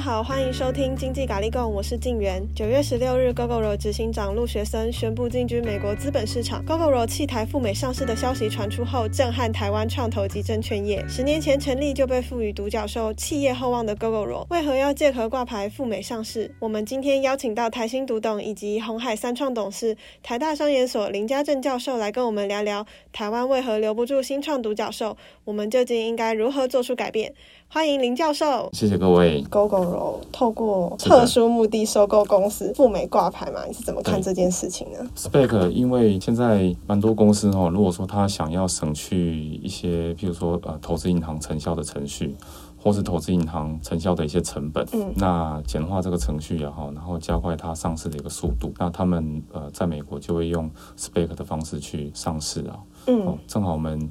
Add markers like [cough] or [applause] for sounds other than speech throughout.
好，欢迎收听经济咖喱贡，我是静媛。九月十六日，Gogoro 执行长陆学森宣布进军美国资本市场。Gogoro 弃台赴美上市的消息传出后，震撼台湾创投及证券业。十年前成立就被赋予独角兽企业厚望的 Gogoro，为何要借壳挂牌赴美上市？我们今天邀请到台新独董以及红海三创董事、台大商研所林家正教授来跟我们聊聊台湾为何留不住新创独角兽，我们究竟应该如何做出改变？欢迎林教授，谢谢各位。Gogoro 透过特殊目的收购公司赴美挂牌嘛？你是怎么看这件事情呢？SPAC，因为现在蛮多公司哦，如果说他想要省去一些，譬如说呃投资银行承销的程序，或是投资银行承销的一些成本，嗯，那简化这个程序也好，然后加快它上市的一个速度，那他们呃在美国就会用 SPAC 的方式去上市啊，嗯，哦，正好我们。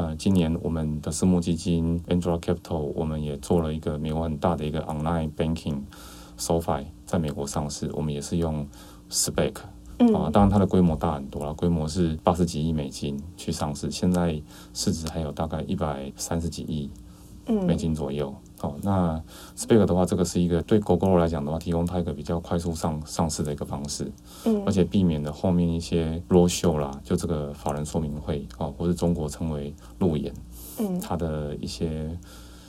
呃，今年我们的私募基金 Andura Capital，我们也做了一个美国很大的一个 online banking，SoFi 在美国上市，我们也是用 SPAC，嗯，啊，当然它的规模大很多了，规模是八十几亿美金去上市，现在市值还有大概一百三十几亿美金左右。嗯哦，那 SPAC 的话，这个是一个对 Gogoro 来讲的话，提供它一个比较快速上上市的一个方式，嗯，而且避免了后面一些 roadshow 啦，就这个法人说明会哦，或是中国称为路演，嗯，它的一些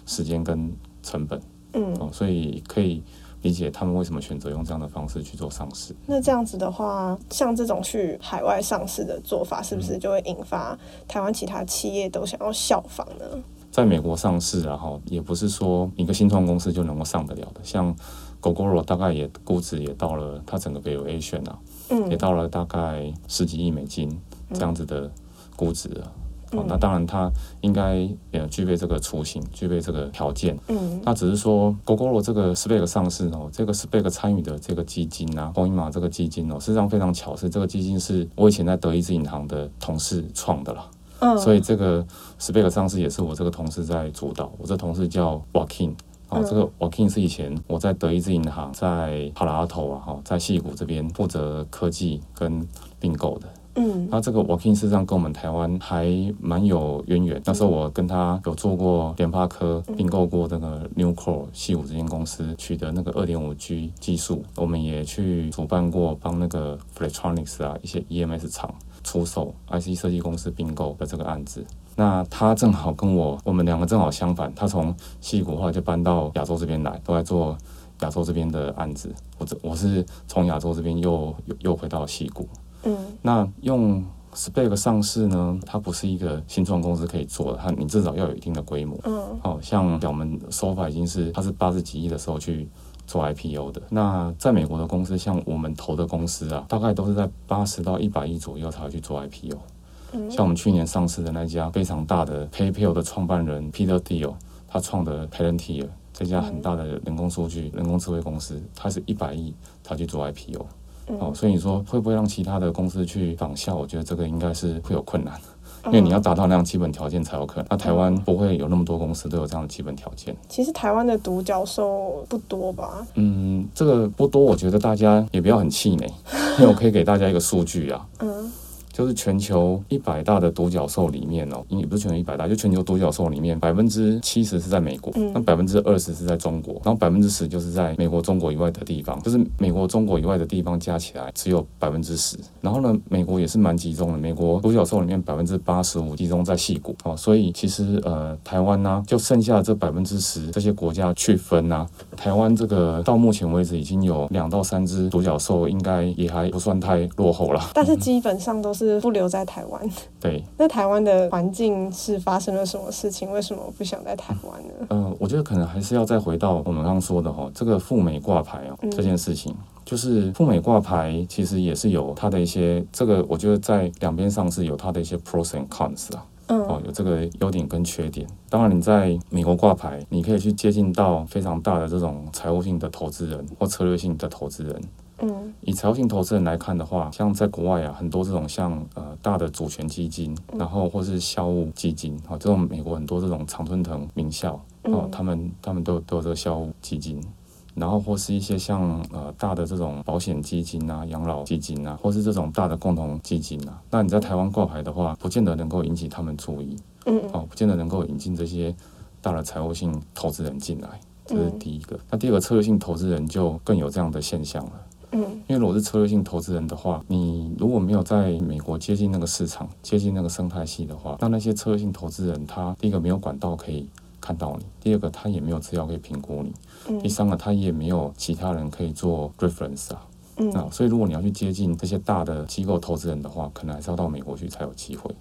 时间跟成本，嗯，哦，所以可以理解他们为什么选择用这样的方式去做上市。那这样子的话，像这种去海外上市的做法，是不是就会引发台湾其他企业都想要效仿呢？在美国上市，然后也不是说一个新创公司就能够上得了的。像 Gogoro 大概也估值也到了，它整个 valuation 啊，嗯，也到了大概十几亿美金这样子的估值啊。嗯、哦，那当然它应该也具备这个雏形，具备这个条件。嗯，那只是说 Gogoro 这个 SPAC 上市哦，这个 SPAC 参与的这个基金啊，红银码这个基金哦，事实上非常巧，是这个基金是我以前在德意志银行的同事创的了。所以这个 SPAC 上市也是我这个同事在主导。我这同事叫 Walking，啊，这个 Walking 是以前我在德意志银行在帕拉阿头啊，哈，在戏谷这边负责科技跟并购的。嗯，那这个 Walking 事实上跟我们台湾还蛮有渊源。那时候我跟他有做过联发科并购过那个 Newcore 矽谷这间公司，取得那个二点五 G 技术。我们也去主办过帮那个 Flextronics 啊一些 EMS 厂。出售 IC 设计公司并购的这个案子，那他正好跟我，我们两个正好相反。他从戏谷后来就搬到亚洲这边来，都来做亚洲这边的案子。我这我是从亚洲这边又又又回到戏谷。嗯，那用 SPAC 上市呢，它不是一个新创公司可以做的，它你至少要有一定的规模。嗯，好像我们 SoFi 已经是它是八十几亿的时候去。做 IPO 的，那在美国的公司，像我们投的公司啊，大概都是在八十到一百亿左右才会去做 IPO。嗯，像我们去年上市的那家非常大的 PayPal 的创办人 Peter Thiel，他创的 Palantir 这家很大的人工数据、人工智慧公司，他是一百亿他去做 IPO。哦，所以你说会不会让其他的公司去仿效？我觉得这个应该是会有困难。因为你要达到那样基本条件才有可能。那台湾不会有那么多公司都有这样的基本条件。其实台湾的独角兽不多吧？嗯，这个不多，我觉得大家也不要很气馁，因为我可以给大家一个数据啊。嗯。就是全球一百大的独角兽里面哦，也不是全球一百大，就全球独角兽里面百分之七十是在美国，那百分之二十是在中国，然后百分之十就是在美国、中国以外的地方，就是美国、中国以外的地方加起来只有百分之十。然后呢，美国也是蛮集中的，美国独角兽里面百分之八十五集中在矽谷哦，所以其实呃，台湾呢、啊、就剩下这百分之十这些国家去分呐、啊，台湾这个到目前为止已经有两到三只独角兽，应该也还不算太落后了。但是基本上都是。是不留在台湾。[laughs] 对，那台湾的环境是发生了什么事情？为什么不想在台湾呢？嗯、呃，我觉得可能还是要再回到我们刚刚说的哈，这个赴美挂牌哦，这件事情，嗯、就是赴美挂牌其实也是有它的一些，这个我觉得在两边上是有它的一些 pros and cons 啊，嗯，哦，有这个优点跟缺点。当然，你在美国挂牌，你可以去接近到非常大的这种财务性的投资人或策略性的投资人。嗯，以财务性投资人来看的话，像在国外啊，很多这种像呃大的主权基金，然后或是校务基金啊，这种美国很多这种常春藤名校啊，他们他们都都有这个校务基金，然后或是一些像呃大的这种保险基金啊、养老基金啊，或是这种大的共同基金啊，那你在台湾挂牌的话，不见得能够引起他们注意，嗯，哦，不见得能够引进这些大的财务性投资人进来。这是第一个。那第二个策略性投资人就更有这样的现象了。嗯，因为如果是策略性投资人的话，你如果没有在美国接近那个市场、接近那个生态系的话，那那些策略性投资人他第一个没有管道可以看到你，第二个他也没有资料可以评估你，嗯，第三个他也没有其他人可以做 reference 啊。嗯，那所以如果你要去接近这些大的机构投资人的话，可能还是要到美国去才有机会。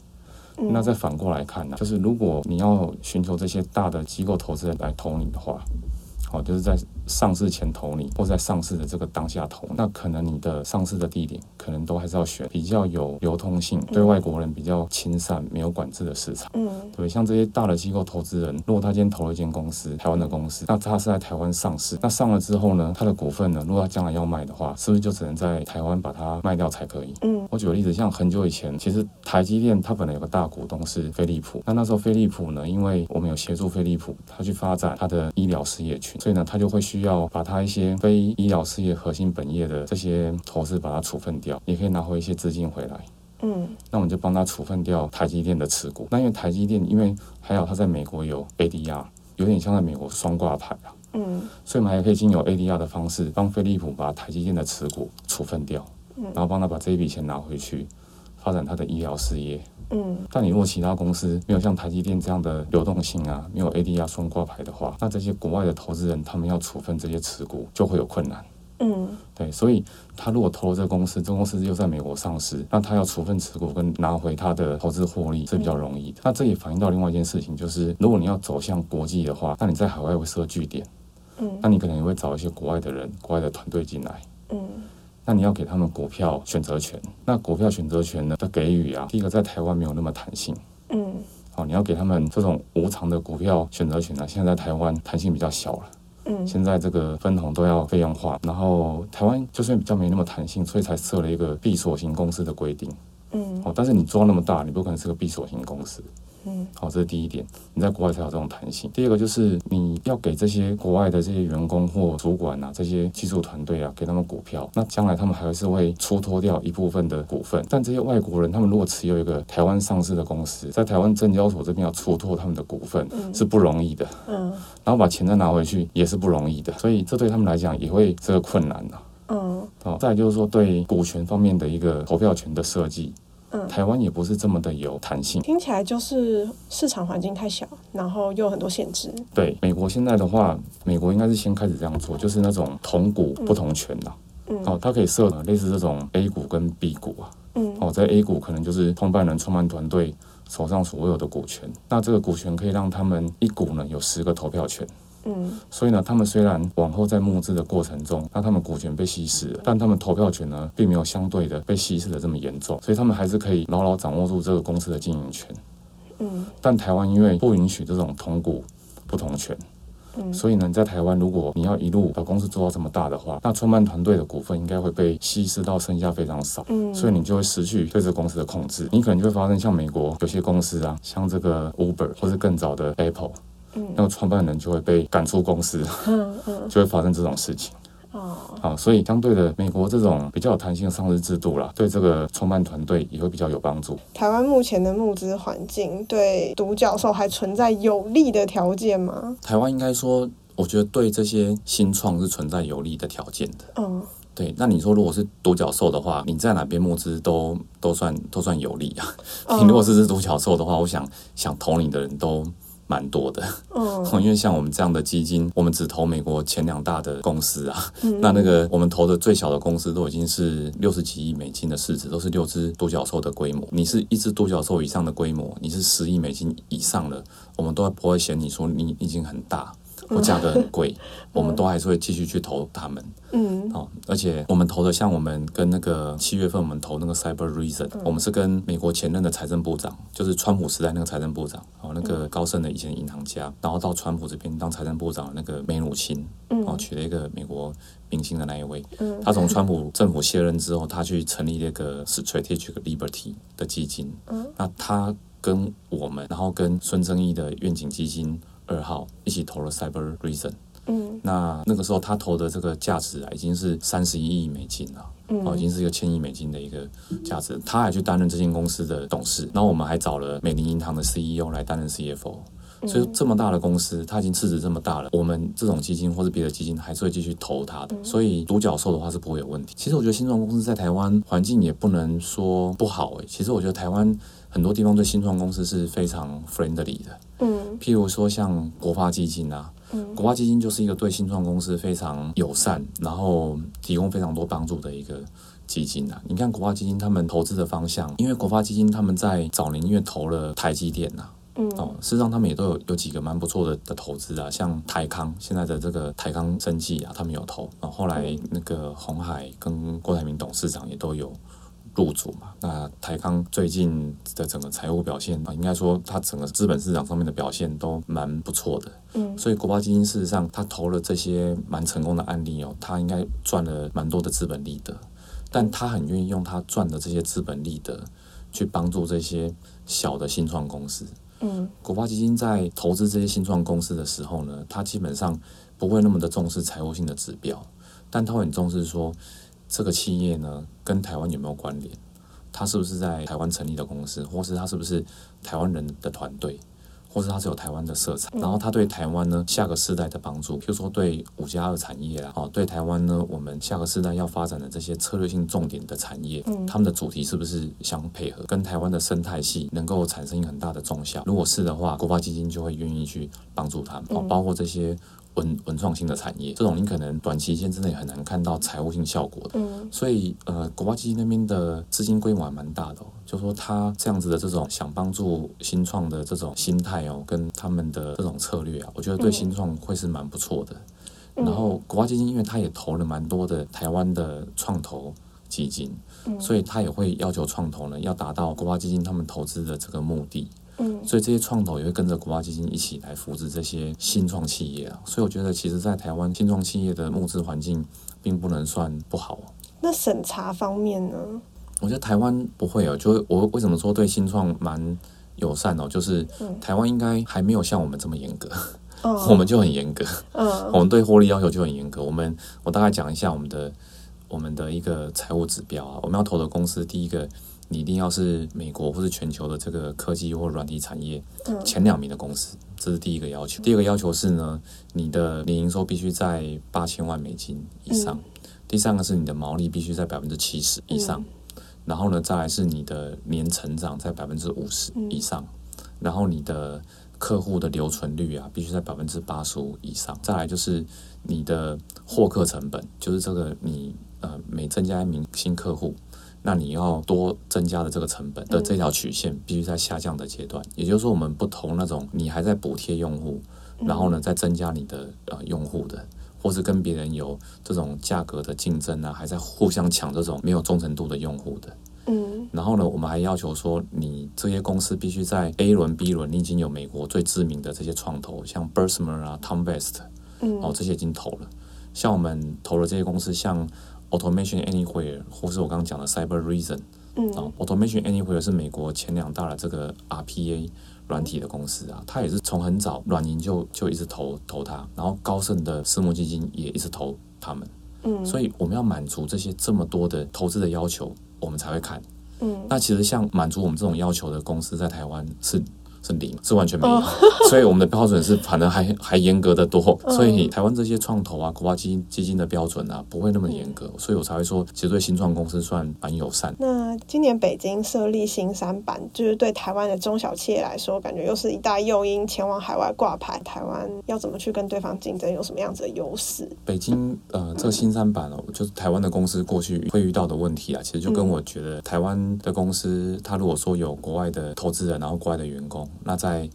嗯，那再反过来看呢，就是如果你要寻求这些大的机构投资人来投你的话。好，就是在上市前投你，或在上市的这个当下投，那可能你的上市的地点可能都还是要选比较有流通性、对外国人比较亲善、没有管制的市场。嗯，对，像这些大的机构投资人，如果他今天投了一间公司，台湾的公司，那他是在台湾上市，那上了之后呢，他的股份呢，如果他将来要卖的话，是不是就只能在台湾把它卖掉才可以？嗯，我举个例子，像很久以前，其实台积电它本来有个大股东是飞利浦，那那时候飞利浦呢，因为我们有协助飞利浦，他去发展他的医疗事业群。所以呢，他就会需要把他一些非医疗事业核心本业的这些投资把它处分掉，也可以拿回一些资金回来。嗯，那我们就帮他处分掉台积电的持股。那因为台积电，因为还有他在美国有 ADR，有点像在美国双挂牌啊。嗯，所以我们还可以经由 ADR 的方式帮飞利浦把台积电的持股处分掉，然后帮他把这一笔钱拿回去发展他的医疗事业。嗯，但你如果其他公司没有像台积电这样的流动性啊，没有 ADR 双挂牌的话，那这些国外的投资人他们要处分这些持股就会有困难。嗯，对，所以他如果投了这个公司，这公司又在美国上市，那他要处分持股跟拿回他的投资获利是比较容易的。嗯，那这也反映到另外一件事情，就是如果你要走向国际的话，那你在海外会设据点，嗯，那你可能也会找一些国外的人、国外的团队进来，嗯。那你要给他们股票选择权，那股票选择权呢的给予啊，第一个在台湾没有那么弹性，嗯，好，你要给他们这种无偿的股票选择权呢，现在在台湾弹性比较小了，嗯，现在这个分红都要费用化，然后台湾就算比较没那么弹性，所以才设了一个闭锁型公司的规定，嗯，哦，但是你做那么大，你不可能是个闭锁型公司。嗯，好，这是第一点，你在国外才有这种弹性。第二个就是你要给这些国外的这些员工或主管啊，这些技术团队啊，给他们股票，那将来他们还是会出脱掉一部分的股份。但这些外国人，他们如果持有一个台湾上市的公司，在台湾证交所这边要出脱他们的股份，是不容易的。嗯，然后把钱再拿回去也是不容易的，所以这对他们来讲也会这个困难的。嗯，好，再就是说对股权方面的一个投票权的设计。嗯，台湾也不是这么的有弹性，听起来就是市场环境太小，然后又有很多限制。对，美国现在的话，美国应该是先开始这样做，就是那种同股不同权呐。嗯，哦，它可以设类似这种 A 股跟 B 股啊。嗯，哦，在 A 股可能就是创办人、创办团队手上所有的股权，那这个股权可以让他们一股呢有十个投票权。嗯，所以呢，他们虽然往后在募资的过程中，那他们股权被稀释了，但他们投票权呢，并没有相对的被稀释的这么严重，所以他们还是可以牢牢掌握住这个公司的经营权。嗯，但台湾因为不允许这种同股不同权，嗯，所以呢，在台湾如果你要一路把公司做到这么大的话，那创办团队的股份应该会被稀释到剩下非常少，嗯，所以你就会失去对这个公司的控制，你可能就会发生像美国有些公司啊，像这个 Uber 或是更早的 Apple。那个创办人就会被赶出公司，嗯嗯，就会发生这种事情。哦，好，所以相对的，美国这种比较有弹性的上市制度啦，对这个创办团队也会比较有帮助。台湾目前的募资环境对独角兽还存在有利的条件吗？台湾应该说，我觉得对这些新创是存在有利的条件的。嗯，对。那你说，如果是独角兽的话，你在哪边募资都都算都算有利啊。[laughs] 你如果是只独角兽的话，我想想投你的人都。蛮多的，嗯，[laughs] 因为像我们这样的基金，我们只投美国前两大的公司啊，嗯、[laughs] 那那个我们投的最小的公司都已经是六十几亿美金的市值，都是六只独角兽的规模。你是一只独角兽以上的规模，你是十亿美金以上的，我们都不会嫌你说你已经很大。或价格很贵，[laughs] 我们都还是会继续去投他们。嗯，哦，而且我们投的像我们跟那个七月份我们投那个 Cyber Reason，我们是跟美国前任的财政部长，就是川普时代那个财政部长，哦，那个高盛的以前银行家，然后到川普这边当财政部长的那个梅努钦，哦，娶了一个美国明星的那一位。嗯他从川普政府卸任之后，他去成立了一个 Strategic Liberty 的基金。嗯那他跟我们，然后跟孙正义的愿景基金。二号一起投了 Cyber Reason 嗯，那那个时候他投的这个价值啊，已经是三十一亿美金了，嗯，哦，已经是一个千亿美金的一个价值。他还去担任这间公司的董事，然后我们还找了美林银行的 CEO 来担任 CFO，所以这么大的公司，它已经市值这么大了，我们这种基金或是别的基金还是会继续投它的。所以独角兽的话是不会有问题。其实我觉得新创公司在台湾环境也不能说不好诶。其实我觉得台湾很多地方对新创公司是非常 friendly 的。嗯，譬如说像国发基金啊，国发基金就是一个对新创公司非常友善，然后提供非常多帮助的一个基金啊。你看国发基金他们投资的方向，因为国发基金他们在早年因为投了台积电呐。嗯，哦，事实上他们也都有有几个蛮不错的的投资啊，像台康现在的这个台康生技啊，他们有投，然后后来那个鸿海跟郭台铭董事长也都有入主嘛。那台康最近的整个财务表现啊，应该说它整个资本市场上面的表现都蛮不错的。嗯，所以国发基金事实上他投了这些蛮成功的案例哦，他应该赚了蛮多的资本利得，但他很愿意用他赚的这些资本利得去帮助这些小的新创公司。嗯，国发基金在投资这些新创公司的时候呢，它基本上不会那么的重视财务性的指标，但它会很重视说这个企业呢跟台湾有没有关联，它是不是在台湾成立的公司，或是它是不是台湾人的团队。或是它是有台湾的色彩，然后它对台湾呢下个世代的帮助，譬如说对五加二产业啊，哦，对台湾呢我们下个世代要发展的这些策略性重点的产业，嗯，他们的主题是不是相配合，跟台湾的生态系能够产生很大的综效？如果是的话，国发基金就会愿意去帮助他们，哦，包括这些。文文创新的产业，这种你可能短期间之内很难看到财务性效果的。嗯，所以呃，国发基金那边的资金规模还蛮大的哦。就说他这样子的这种想帮助新创的这种心态哦，跟他们的这种策略啊，我觉得对新创会是蛮不错的。嗯，然后国发基金因为他也投了蛮多的台湾的创投基金，所以他也会要求创投呢要达到国发基金他们投资的这个目的。嗯，所以这些创投也会跟着国发基金一起来扶持这些新创企业啊。所以我觉得，其实，在台湾新创企业的募资环境并不能算不好。那审查方面呢？我觉得台湾不会哦。就我为什么说对新创蛮友善哦？就是台湾应该还没有像我们这么严格，嗯、[laughs] 我们就很严格。嗯，[laughs] 我们对获利要求就很严格。我们我大概讲一下我们的我们的一个财务指标啊。我们要投的公司，第一个。你一定要是美国或是全球的这个科技或软体产业前两名的公司，这是第一个要求。第二个要求是呢，你的年营收必须在八千万美金以上。第三个是你的毛利必须在百分之七十以上。然后呢，再来是你的年成长在百分之五十以上。然后你的客户的留存率啊，必须在百分之八十五以上。再来就是你的获客成本，就是这个你呃每增加一名新客户。那你要多增加的这个成本的这条曲线必须在下降的阶段，也就是说，我们不投那种你还在补贴用户，然后呢再增加你的呃用户的，或是跟别人有这种价格的竞争啊，还在互相抢这种没有忠诚度的用户的。嗯，然后呢，我们还要求说，你这些公司必须在 A 轮、B 轮，你已经有美国最知名的这些创投，像 Bessemer 啊、Tom West，嗯哦，这些已经投了。像我们投了这些公司，像。Automation Anywhere，或是我刚刚讲的 Cyber Reason 嗯，Automation Anywhere 是美国前两大的这个 RPA 软体的公司啊，它也是从很早软银就就一直投投它，然后高盛的私募基金也一直投他们，嗯，所以我们要满足这些这么多的投资的要求，我们才会看，嗯，那其实像满足我们这种要求的公司在台湾是。是零，是完全没有，oh. [laughs] 所以我们的标准是反正还还严格的多，所以台湾这些创投啊、国发基金基金的标准啊，不会那么严格，所以我才会说，其实对新创公司算蛮友善。那今年北京设立新三板，就是对台湾的中小企业来说，感觉又是一大诱因，前往海外挂牌。台湾要怎么去跟对方竞争，有什么样子的优势？北京呃，这个新三板哦，就是台湾的公司过去会遇到的问题啊，其实就跟我觉得台湾的公司，他如果说有国外的投资人，然后国外的员工。那在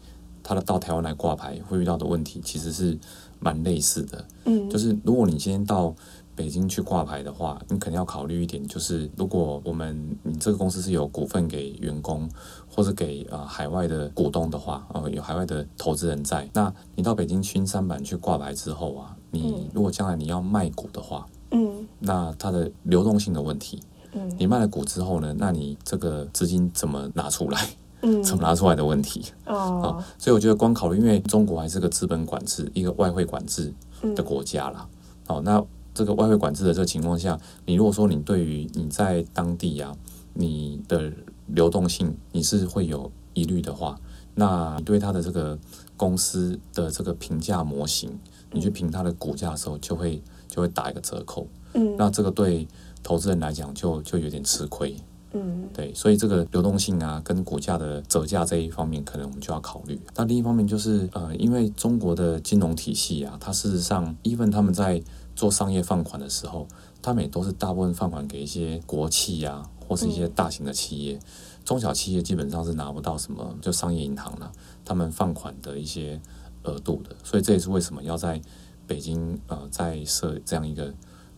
他的到台湾来挂牌会遇到的问题，其实是蛮类似的。嗯，就是如果你今天到北京去挂牌的话，你肯定要考虑一点，就是如果我们你这个公司是有股份给员工，或者给呃海外的股东的话，呃有海外的投资人在，那你到北京新三板去挂牌之后啊，你如果将来你要卖股的话，嗯，那它的流动性的问题，嗯，你卖了股之后呢，那你这个资金怎么拿出来？怎么拿出来的问题哦，所以我觉得光考虑，因为中国还是个资本管制、一个外汇管制的国家啦。哦，那这个外汇管制的这个情况下，你如果说你对于你在当地呀、啊，你的流动性你是会有疑虑的话，那你对它的这个公司的这个评价模型，你去评它的股价的时候，就会就会打一个折扣。嗯，那这个对投资人来讲就就有点吃亏。嗯，对，所以这个流动性啊，跟股价的折价这一方面，可能我们就要考虑。那另一方面就是，呃，因为中国的金融体系啊，它事实上，even 他们在做商业放款的时候，他们也都是大部分放款给一些国企呀、啊，或是一些大型的企业，嗯、中小企业基本上是拿不到什么，就商业银行了、啊，他们放款的一些额度的。所以这也是为什么要在北京呃再设这样一个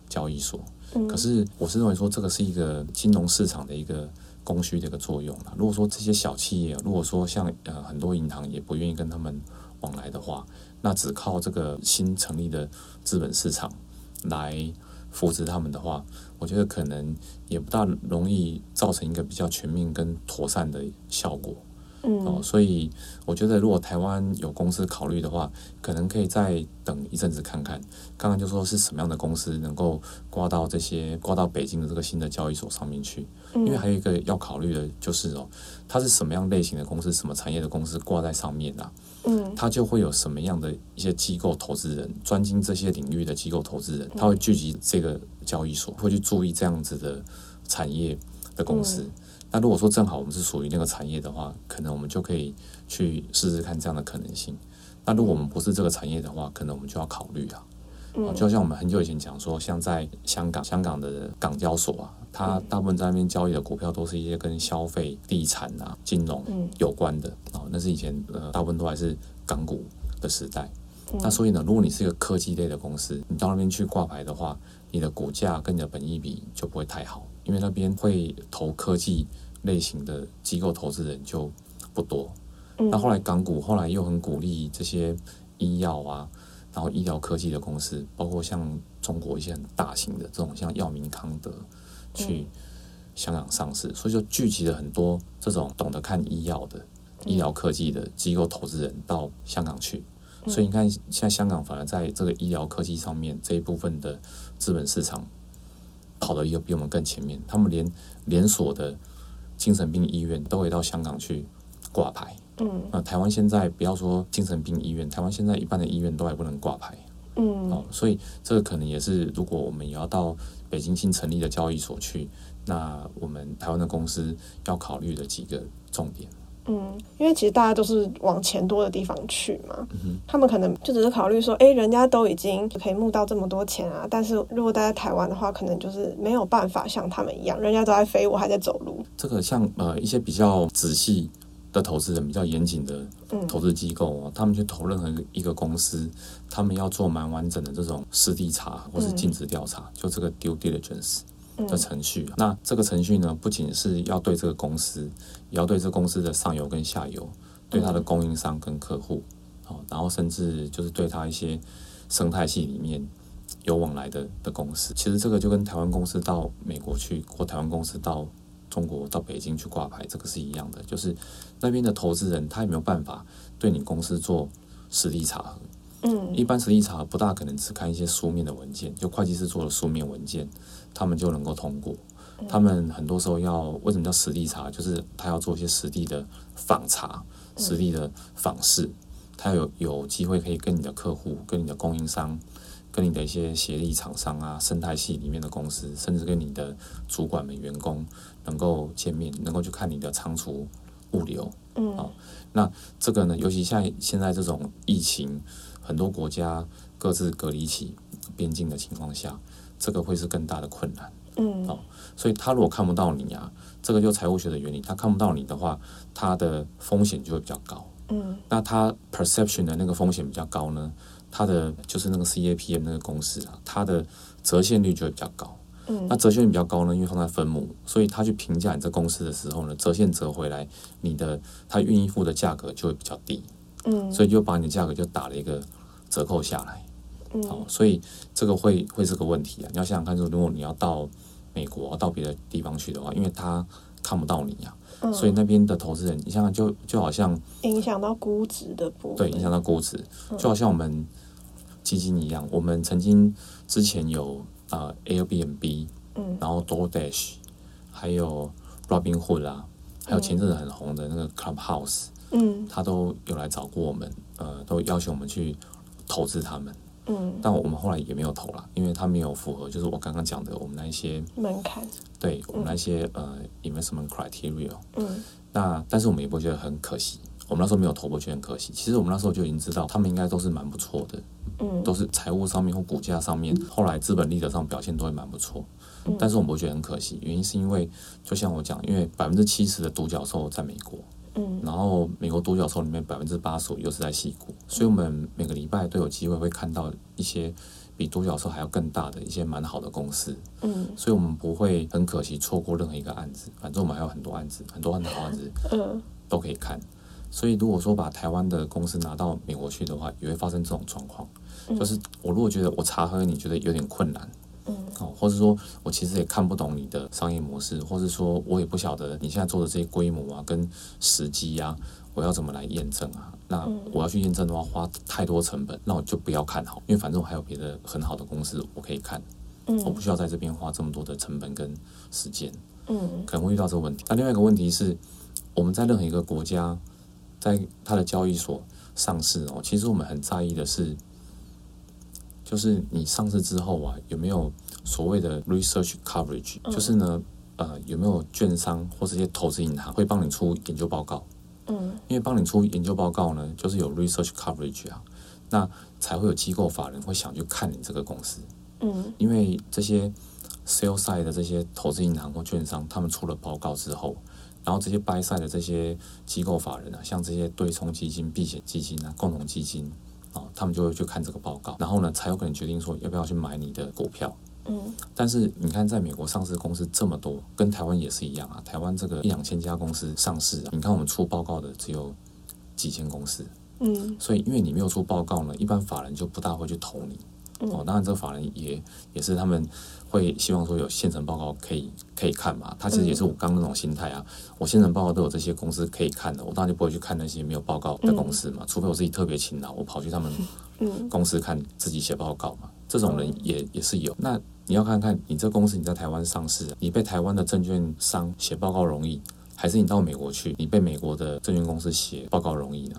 交易所。可是我是认为说，这个是一个金融市场的一个供需的一个作用。如果说这些小企业，如果说像呃很多银行也不愿意跟他们往来的话，那只靠这个新成立的资本市场来扶持他们的话，我觉得可能也不大容易造成一个比较全面跟妥善的效果。哦，所以我觉得，如果台湾有公司考虑的话，可能可以再等一阵子看看。刚刚就说是什么样的公司能够挂到这些挂到北京的这个新的交易所上面去，因为还有一个要考虑的就是哦，它是什么样类型的公司，什么产业的公司挂在上面啊？嗯，它就会有什么样的一些机构投资人，专精这些领域的机构投资人，他会聚集这个交易所，会去注意这样子的产业的公司。那如果说正好我们是属于那个产业的话，可能我们就可以去试试看这样的可能性。那如果我们不是这个产业的话，可能我们就要考虑啊。嗯，就像我们很久以前讲说，像在香港，香港的港交所啊，它大部分在那边交易的股票都是一些跟消费、地产啊、金融有关的哦。那是以前呃，大部分都还是港股的时代。那所以呢，如果你是一个科技类的公司，你到那边去挂牌的话，你的股价跟你的本益比就不会太好。因为那边会投科技类型的机构投资人就不多，那后来港股后来又很鼓励这些医药啊，然后医疗科技的公司，包括像中国一些很大型的这种像药明康德去香港上市，所以就聚集了很多这种懂得看医药的医疗科技的机构投资人到香港去，所以你看现在香港反而在这个医疗科技上面这一部分的资本市场。跑得又比我们更前面，他们连连锁的精神病医院都会到香港去挂牌。嗯，那台湾现在不要说精神病医院，台湾现在一般的医院都还不能挂牌。嗯，哦，所以这个可能也是，如果我们也要到北京新成立的交易所去，那我们台湾的公司要考虑的几个重点。嗯，因为其实大家都是往钱多的地方去嘛，嗯、他们可能就只是考虑说，哎，人家都已经可以募到这么多钱啊，但是如果待在台湾的话，可能就是没有办法像他们一样，人家都在飞，我还在走路。这个像呃一些比较仔细的投资人，比较严谨的投资机构哦，嗯、他们去投任何一个公司，他们要做蛮完整的这种实地查或是尽职调查，嗯、就这个 due diligence。的程序，那这个程序呢，不仅是要对这个公司，也要对这公司的上游跟下游，对它的供应商跟客户，好，然后甚至就是对它一些生态系里面有往来的的公司。其实这个就跟台湾公司到美国去，或台湾公司到中国到北京去挂牌，这个是一样的，就是那边的投资人他也没有办法对你公司做实地查核。嗯，一般实地查核不大可能只看一些书面的文件，就会计师做的书面文件。他们就能够通过。他们很多时候要为什么叫实地查？就是他要做一些实地的访查、实地的访视，他有有机会可以跟你的客户、跟你的供应商、跟你的一些协力厂商啊、生态系里面的公司，甚至跟你的主管们、员工能够见面，能够去看你的仓储物流。嗯，好，那这个呢，尤其像现在这种疫情，很多国家各自隔离起边境的情况下。这个会是更大的困难，嗯，哦，所以他如果看不到你啊，这个就财务学的原理，他看不到你的话，他的风险就会比较高，嗯，那他 perception 的那个风险比较高呢，他的就是那个 CAPM 那个公式啊，它的折现率就会比较高，嗯，那折现率比较高呢，因为放在分母，所以他去评价你这公司的时候呢，折现折回来，你的他愿意付的价格就会比较低，嗯，所以就把你的价格就打了一个折扣下来。哦，所以这个会会是个问题啊！你要想想看，说如果你要到美国、到别的地方去的话，因为他看不到你呀、啊，嗯、所以那边的投资人，你想想就就好像影响到估值的部分，对，影响到估值，就好像我们基金一样，我们曾经之前有啊、呃、Airbnb，嗯，然后 DoorDash，还有 Robinhood 啊，还有前阵子很红的那个 Clubhouse，嗯，他都有来找过我们，呃，都邀请我们去投资他们。嗯，但我们后来也没有投了，因为他没有符合，就是我刚刚讲的我们那一些门槛，对我们那些、嗯、呃 investment criteria。嗯，那但是我们也不会觉得很可惜，我们那时候没有投过，觉得很可惜。其实我们那时候就已经知道，他们应该都是蛮不错的，嗯，都是财务上面或股价上面，后来资本利得上表现都会蛮不错。嗯，但是我们不会觉得很可惜，原因是因为就像我讲，因为百分之七十的独角兽在美国。嗯，然后美国独角兽里面百分之八十五又是在西谷，所以我们每个礼拜都有机会会看到一些比独角兽还要更大的一些蛮好的公司。嗯，所以我们不会很可惜错过任何一个案子，反正我们还有很多案子，很多很好案子，嗯，都可以看。所以如果说把台湾的公司拿到美国去的话，也会发生这种状况，就是我如果觉得我查核你觉得有点困难。嗯，哦，或者说我其实也看不懂你的商业模式，或者说我也不晓得你现在做的这些规模啊，跟时机啊，我要怎么来验证啊？那我要去验证的话，花太多成本，那我就不要看好，因为反正我还有别的很好的公司我可以看，嗯，我不需要在这边花这么多的成本跟时间，嗯，可能会遇到这个问题。那另外一个问题是，我们在任何一个国家，在它的交易所上市哦，其实我们很在意的是。就是你上市之后啊，有没有所谓的 research coverage？嗯，就是呢，呃，有没有券商或这些投资银行会帮你出研究报告？嗯，因为帮你出研究报告呢，就是有 research coverage 啊，那才会有机构法人会想去看你这个公司。嗯，因为这些 sell side 的这些投资银行或券商，他们出了报告之后，然后这些 buy side 的这些机构法人啊，像这些对冲基金、避险基金啊、共同基金。他们就会去看这个报告，然后呢，才有可能决定说要不要去买你的股票。嗯，但是你看，在美国上市公司这么多，跟台湾也是一样啊。台湾这个一两千家公司上市啊，你看我们出报告的只有几千公司。嗯，所以因为你没有出报告呢，一般法人就不大会去投你。哦，当然这个法人也也是他们。会希望说有现成报告可以可以看嘛？他其实也是我刚刚那种心态啊。我现成报告都有这些公司可以看的，我当然就不会去看那些没有报告的公司嘛。除非我自己特别勤劳，我跑去他们公司看自己写报告嘛。这种人也也是有。那你要看看你这公司你在台湾上市，你被台湾的证券商写报告容易，还是你到美国去，你被美国的证券公司写报告容易呢？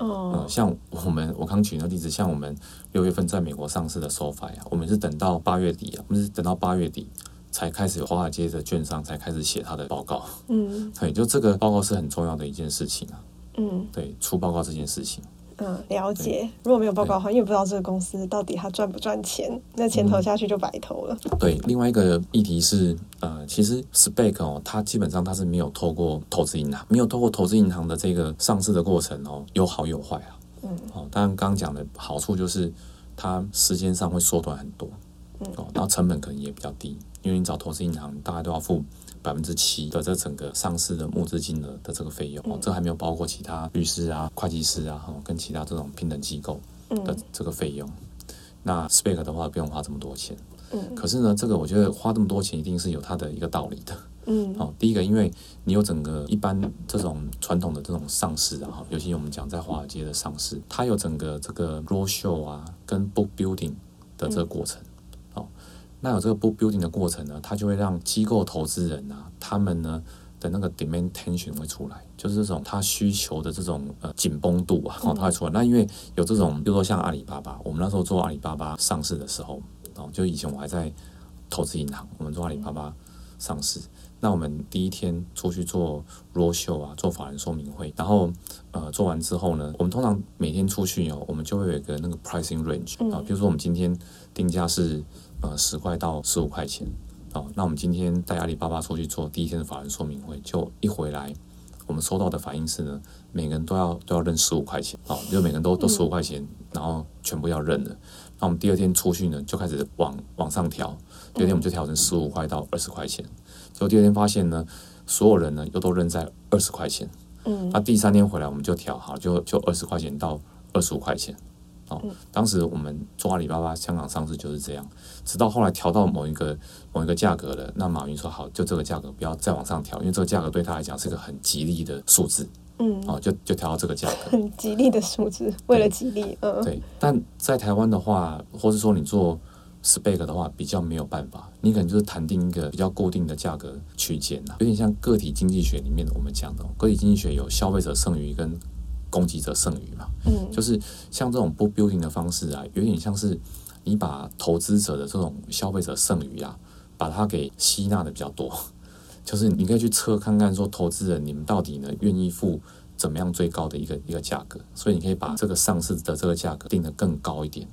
哦、嗯，像我们我刚举那个例子，像我们六月份在美国上市的 SoFi 啊，我们是等到八月底啊，我们是等到八月底才开始华尔街的券商才开始写他的报告。嗯，[laughs] 对，就这个报告是很重要的一件事情啊。嗯，对，出报告这件事情。嗯，了解。如果没有报告的话，因为不知道这个公司到底它赚不赚钱，那钱投下去就白投了。嗯。对，另外一个议题是，呃，其实 SPAC 哦，它基本上它是没有透过投资银行，没有透过投资银行的这个上市的过程哦，有好有坏啊。嗯。哦，当然刚刚讲的好处就是它时间上会缩短很多。嗯。哦，然后成本可能也比较低，因为你找投资银行，大概都要付。百分之七的这整个上市的募资金额的这个费用，哦，这还没有包括其他律师啊、会计师啊，跟其他这种平等机构的这个费用。那 SPAC 的话不用花这么多钱。嗯。可是呢，这个我觉得花这么多钱一定是有它的一个道理的。嗯。[laughs] 哦，第一个，因为你有整个一般这种传统的这种上市啊，尤其我们讲在华尔街的上市，它有整个这个 roadshow 啊，跟 book building 的这个过程。那有这个 book building 的过程呢，它就会让机构投资人啊，他们呢的那个 demand tension 会出来，就是这种他需求的这种呃紧绷度啊，哦，它会出来。那因为有这种，比如说像阿里巴巴，我们那时候做阿里巴巴上市的时候，哦，就以前我还在投资银行，我们做阿里巴巴上市，那我们第一天出去做 roadshow 啊，做法人说明会，然后呃做完之后呢，我们通常每天出去哦，我们就会有一个那个 pricing range 啊，比如说我们今天定价是。呃，十块到十五块钱，哦，那我们今天带阿里巴巴出去做第一天的法人说明会，就一回来，我们收到的反应是呢，每个人都要都要认十五块钱，哦，就每个人都都十五块钱，然后全部要认的。那我们第二天出去呢，就开始往往上调，第二天我们就调成十五块到二十块钱，结果第二天发现呢，所有人呢又都认在二十块钱，嗯，那第三天回来我们就调好，就就二十块钱到二十五块钱。哦，当时我们做阿里巴巴香港上市就是这样，直到后来调到某一个某一个价格了，那马云说好，就这个价格不要再往上调，因为这个价格对他来讲是个很吉利的数字。嗯，哦，就就调到这个价格，很吉利的数字，为了吉利。嗯，对。但在台湾的话，或是说你做 Spec 的话比较没有办法，你可能就是谈定一个比较固定的价格区间呐，有点像个体经济学里面的我们讲的，个体经济学有消费者剩余跟供给者剩余嘛，嗯，就是像这种 book building 的方式啊，有点像是你把投资者的这种消费者剩余啊，把它给吸纳的比较多，[laughs] 就是你可以去测看看说投资人你们到底呢愿意付怎么样最高的一个一个价格，所以你可以把这个上市的这个价格定得更高一点。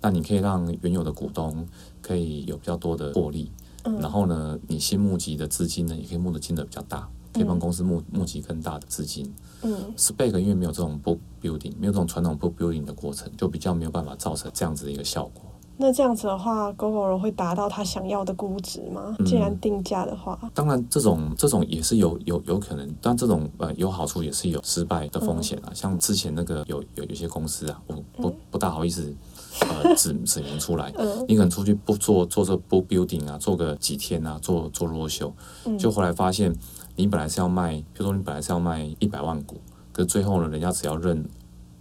那你可以让原有的股东可以有比较多的获利，嗯、然后呢，你新募集的资金呢，也可以募的金额比较大，可以帮公司募募集更大的资金。嗯，SPAC 因为没有这种 book building，没有这种传统 book building 的过程，就比较没有办法造成这样子的一个效果。那这样子的话，Gogoro 会达到他想要的估值吗？既然定价的话，嗯、当然这种这种也是有有有可能，但这种呃有好处也是有失败的风险啊。嗯、像之前那个有有有些公司啊，我不不大好意思。呃，指指明出来，你可能出去不做做这 book building 啊，做个几天啊，做做 roadshow，就后来发现，你本来是要卖，比如说你本来是要卖一百万股，可是最后呢，人家只要认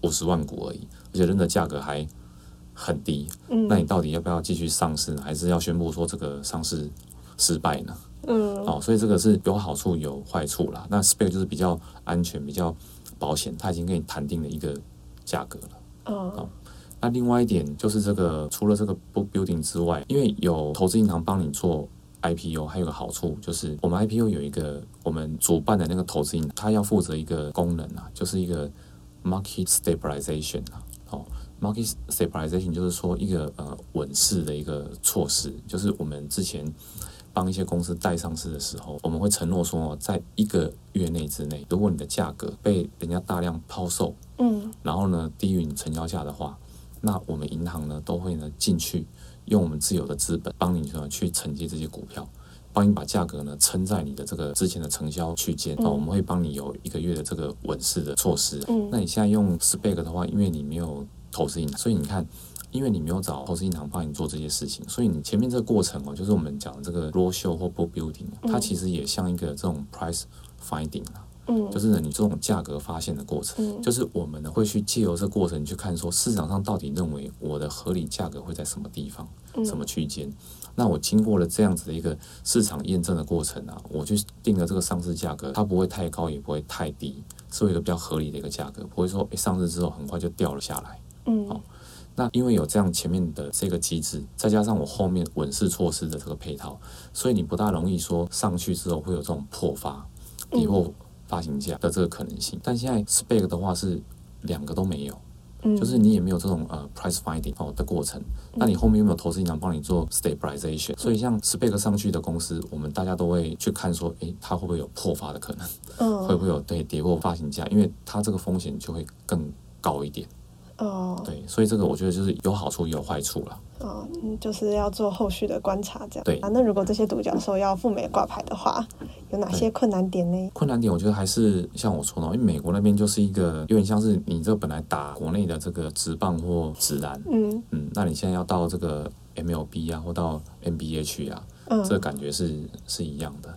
五十万股而已，而且认的价格还很低，那你到底要不要继续上市呢？还是要宣布说这个上市失败呢？嗯，哦，所以这个是有好处有坏处啦。那 SPAC 就是比较安全、比较保险，他已经跟你谈定了一个价格了，哦。那另外一点就是这个，除了这个 book building 之外，因为有投资银行帮你做 IPO，还有个好处就是，我们 IPO 有一个我们主办的那个投资银行，它要负责一个功能啊，就是一个 market stabilization 啊。哦，market stabilization 就是说一个呃稳市的一个措施，就是我们之前帮一些公司带上市的时候，我们会承诺说，在一个月内之内，如果你的价格被人家大量抛售，嗯，然后呢低于你成交价的话。那我们银行呢，都会呢进去，用我们自有的资本帮你呢去承接这些股票，帮你把价格呢撑在你的这个之前的承销区间。那、嗯、我们会帮你有一个月的这个稳市的措施。嗯，那你现在用 SPAC 的话，因为你没有投资银行，所以你看，因为你没有找投资银行帮你做这些事情，所以你前面这个过程哦，就是我们讲的这个 roadshow 或 book building，它其实也像一个这种 price finding 啊。嗯，就是呢，你这种价格发现的过程，嗯、就是我们呢会去借由这个过程去看，说市场上到底认为我的合理价格会在什么地方，嗯、什么区间？那我经过了这样子的一个市场验证的过程啊，我去定了这个上市价格，它不会太高，也不会太低，是一个比较合理的一个价格，不会说诶上市之后很快就掉了下来。嗯，好，那因为有这样前面的这个机制，再加上我后面稳市措施的这个配套，所以你不大容易说上去之后会有这种破发，以后、嗯。发行价的这个可能性，但现在 SPAC 的话是两个都没有，嗯，就是你也没有这种呃 price finding 哦的过程，那你后面有没有投资银行帮你做 stabilization？所以像 SPAC 上去的公司，我们大家都会去看说，诶，它会不会有破发的可能？嗯，会不会有对跌破发行价？因为它这个风险就会更高一点。哦，对，所以这个我觉得就是有好处也有坏处了。哦，就是要做后续的观察，这样。对啊，那如果这些独角兽要赴美挂牌的话，有哪些困难点呢？困难点我觉得还是像我说的，因为美国那边就是一个有点像是你这本来打国内的这个职棒或职篮，嗯嗯，那你现在要到这个 MLB 啊，或到 NBA 去啊，嗯，这个感觉是是一样的。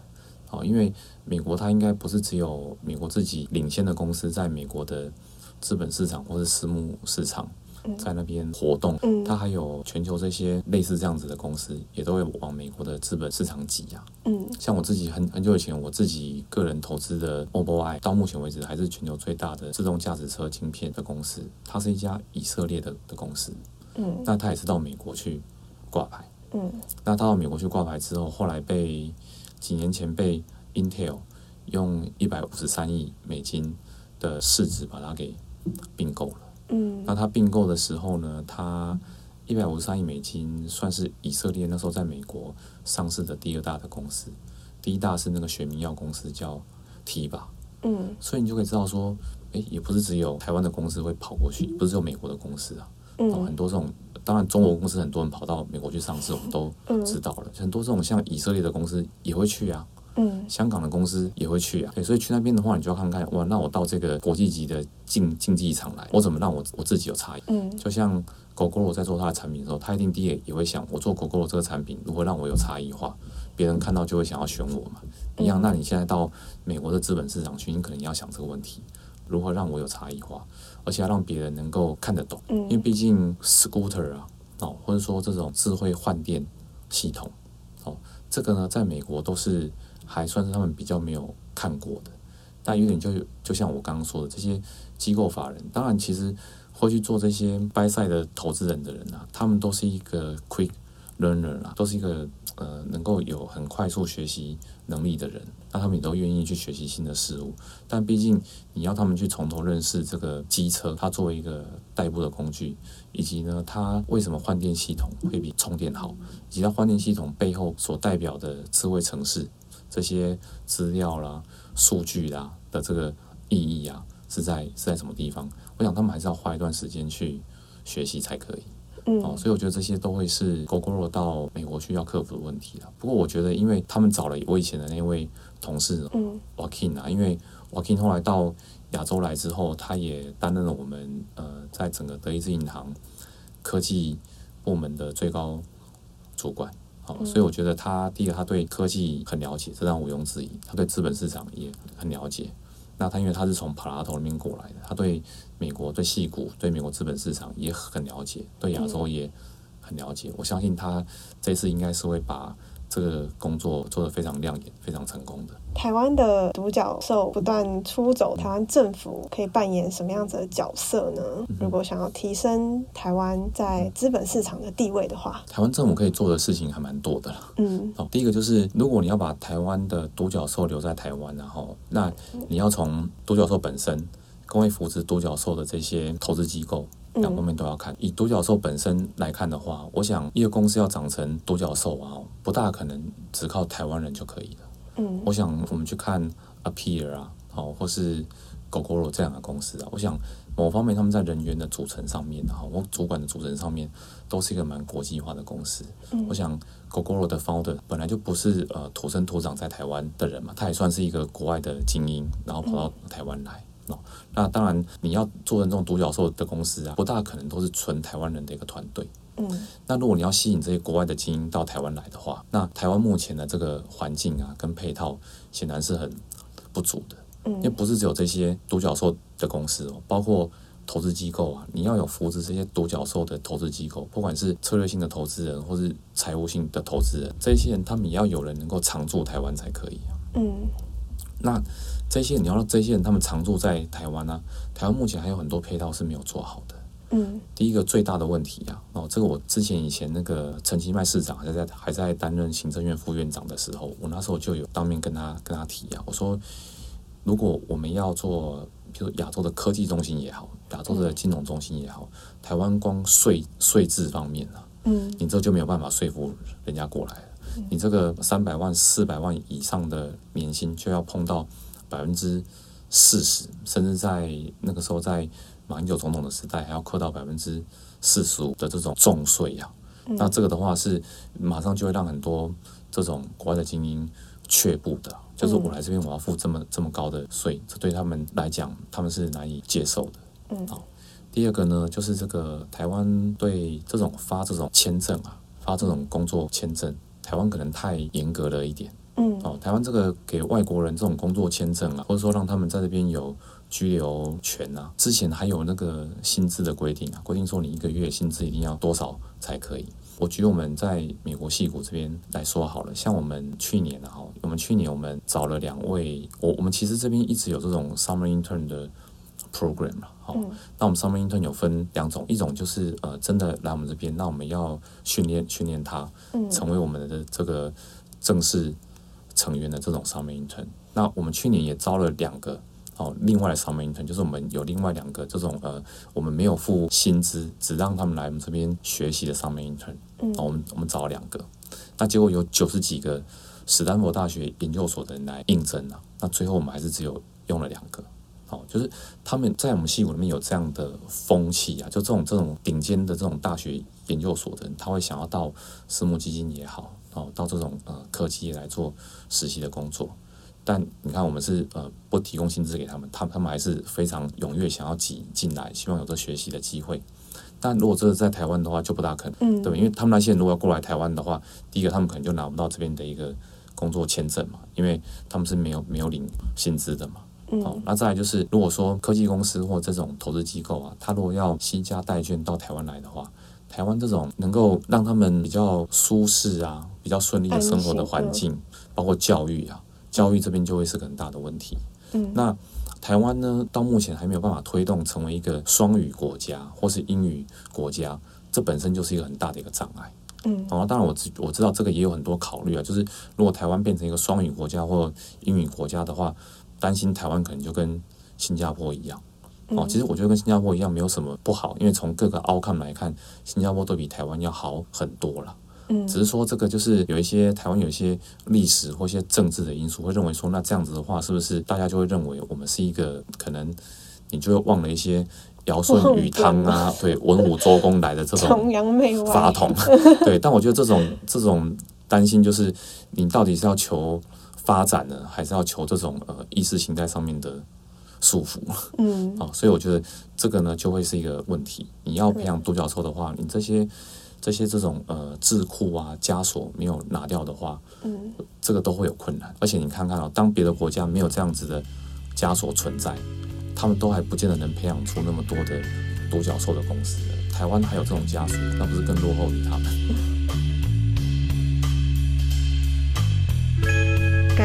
哦，因为美国它应该不是只有美国自己领先的公司在美国的。资本市场或是私募市场在那边活动，它还有全球这些类似这样子的公司，也都会往美国的资本市场挤啊。嗯，像我自己很很久以前，我自己个人投资的 Mobileye，到目前为止还是全球最大的自动驾驶车晶片的公司，它是一家以色列的的公司。嗯，那它也是到美国去挂牌。嗯，那它到美国去挂牌之后，后来被几年前被 Intel 用一百五十三亿美金的市值把它给并购了，嗯，那它并购的时候呢，它一百五十三亿美金算是以色列那时候在美国上市的第二大的公司，第一大是那个学名药公司叫 Teva，嗯，所以你就可以知道说，诶，也不是只有台湾的公司会跑过去，不是只有美国的公司啊，嗯，很多这种，当然中国公司很多人跑到美国去上市，我们都知道了，很多这种像以色列的公司也会去啊。嗯，香港的公司也会去啊，对，所以去那边的话，你就要看看哇，那我到这个国际级的竞竞技场来，我怎么让我我自己有差异？嗯，就像 Gogoro 在做他的产品的时候，他一定第一也也会想，我做 Gogoro 这个产品如何让我有差异化，别人看到就会想要选我嘛。一样，那你现在到美国的资本市场去，你可能也要想这个问题，如何让我有差异化，而且要让别人能够看得懂，因为毕竟 Scooter 啊。哦，或者说这种智慧换电系统哦，这个呢，在美国都是还算是他们比较没有看过的。但有点就就像我刚刚说的，这些机构法人，当然其实会去做这些 buy side 的投资人的人啊，他们都是一个 quick learner 啦，都是一个呃能够有很快速学习能力的人，那他们也都愿意去学习新的事物。但毕竟你要他们去从头认识这个机车，它作为一个代步的工具，以及呢它为什么换电系统会比充电好，以及它换电系统背后所代表的智慧城市这些资料啦。数据啦的这个意义啊，是在是在什么地方？我想他们还是要花一段时间去学习才可以。嗯，哦，所以我觉得这些都会是 Gogoro 到美国去要克服的问题了。不过我觉得，因为他们找了我以前的那位同事，嗯，Joaquin 啊，因为 Joaquin 后来到亚洲来之后，他也担任了我们呃在整个德意志银行科技部门的最高主管。好，所以我觉得他第一个，他对科技很了解，这让毋庸置疑。他对资本市场也很了解。那他因为他是从帕拉头那边过来的，他对美国、对戏股、对美国资本市场也很了解，对亚洲也很了解。我相信他这次应该是会把。这个工作做得非常亮眼，非常成功的。台湾的独角兽不断出走，台湾政府可以扮演什么样子的角色呢？嗯、如果想要提升台湾在资本市场的地位的话，台湾政府可以做的事情还蛮多的。嗯，哦，第一个就是，如果你要把台湾的独角兽留在台湾，然后那你要从独角兽本身，更会扶持独角兽的这些投资机构。两方面都要看。以独角兽本身来看的话，我想一个公司要长成独角兽啊，不大可能只靠台湾人就可以了。嗯，我想我们去看 Appear 啊，好，或是 Gogoro 这两个公司啊，我想某方面他们在人员的组成上面，哈，或主管的组成上面，都是一个蛮国际化的公司。嗯，我想 Gogoro 的 Founder 本来就不是呃土生土长在台湾的人嘛，他也算是一个国外的精英，然后跑到台湾来。哦，那当然，你要做成这种独角兽的公司啊，不大可能都是纯台湾人的一个团队。嗯，那如果你要吸引这些国外的精英到台湾来的话，那台湾目前的这个环境啊，跟配套显然是很不足的。嗯，因为不是只有这些独角兽的公司哦，包括投资机构啊，你要有扶持这些独角兽的投资机构，不管是策略性的投资人，或是财务性的投资人，这些人他们也要有人能够常驻台湾才可以啊。嗯，那。这些你要让这些人他们常住在台湾呢、啊？台湾目前还有很多配套是没有做好的。嗯，第一个最大的问题啊，哦，这个我之前以前那个陈其迈市长还在还在担任行政院副院长的时候，我那时候就有当面跟他跟他提啊，我说如果我们要做，比如亚洲的科技中心也好，亚洲的金融中心也好，台湾光税税制方面啊，嗯，你这就没有办法说服人家过来。你这个三百万、四百万以上的年薪就要碰到。百分之四十，甚至在那个时候，在马英九总统的时代，还要扣到百分之四十五的这种重税呀。嗯、那这个的话是马上就会让很多这种国外的精英却步的，就是我来这边我要付这么这么高的税，这对他们来讲他们是难以接受的。嗯，好。第二个呢，就是这个台湾对这种发这种签证啊，发这种工作签证，台湾可能太严格了一点。嗯，哦，台湾这个给外国人这种工作签证啊，或者说让他们在这边有居留权啊，之前还有那个薪资的规定啊，规定说你一个月薪资一定要多少才可以。我举我们在美国戏谷这边来说好了，像我们去年啊，我们去年我们找了两位，我我们其实这边一直有这种 summer intern 的 program 啊，好，那我们 summer intern 有分两种，一种就是呃真的来我们这边，那我们要训练训练他，成为我们的这个正式。成员的这种 summer intern，那我们去年也招了两个哦，另外的 summer intern，就是我们有另外两个这种呃，我们没有付薪资，只让他们来我们这边学习的 summer intern，嗯，我们我们找了两个，那结果有九十几个史丹佛大学研究所的人来应征了，那最后我们还是只有用了两个，哦，就是他们在我们矽谷里面有这样的风气啊，就这种这种顶尖的这种大学研究所的人，他会想要到私募基金也好。哦，到这种呃科技业来做实习的工作，但你看我们是呃不提供薪资给他们，他他们还是非常踊跃想要挤进来，希望有这学习的机会。但如果这是在台湾的话，就不大可能，嗯、对吧？因为他们那些人如果要过来台湾的话，第一个他们可能就拿不到这边的一个工作签证嘛，因为他们是没有没有领薪资的嘛。嗯、哦，那再来就是，如果说科技公司或这种投资机构啊，他如果要携家带眷到台湾来的话，台湾这种能够让他们比较舒适啊、比较顺利的生活的环境，包括教育啊，教育这边就会是个很大的问题。嗯，那台湾呢，到目前还没有办法推动成为一个双语国家或是英语国家，这本身就是一个很大的一个障碍。嗯，然后当然我知我知道这个也有很多考虑啊，就是如果台湾变成一个双语国家或英语国家的话，担心台湾可能就跟新加坡一样。哦，其实我觉得跟新加坡一样没有什么不好，因为从各个 outcome 来看，新加坡都比台湾要好很多了。嗯，只是说这个就是有一些台湾有一些历史或一些政治的因素，会认为说，那这样子的话，是不是大家就会认为我们是一个可能你就会忘了一些尧舜禹汤啊，对，文武周公来的这种崇洋媚外法统，[laughs] 对。但我觉得这种这种担心，就是你到底是要求发展呢，还是要求这种呃意识形态上面的？束缚，嗯，啊，[laughs] 所以我觉得这个呢就会是一个问题。你要培养独角兽的话，你这些这些这种呃智库啊枷锁没有拿掉的话，嗯，这个都会有困难。而且你看看啊，当别的国家没有这样子的枷锁存在，他们都还不见得能培养出那么多的独角兽的公司。台湾还有这种枷锁，那不是更落后于他们？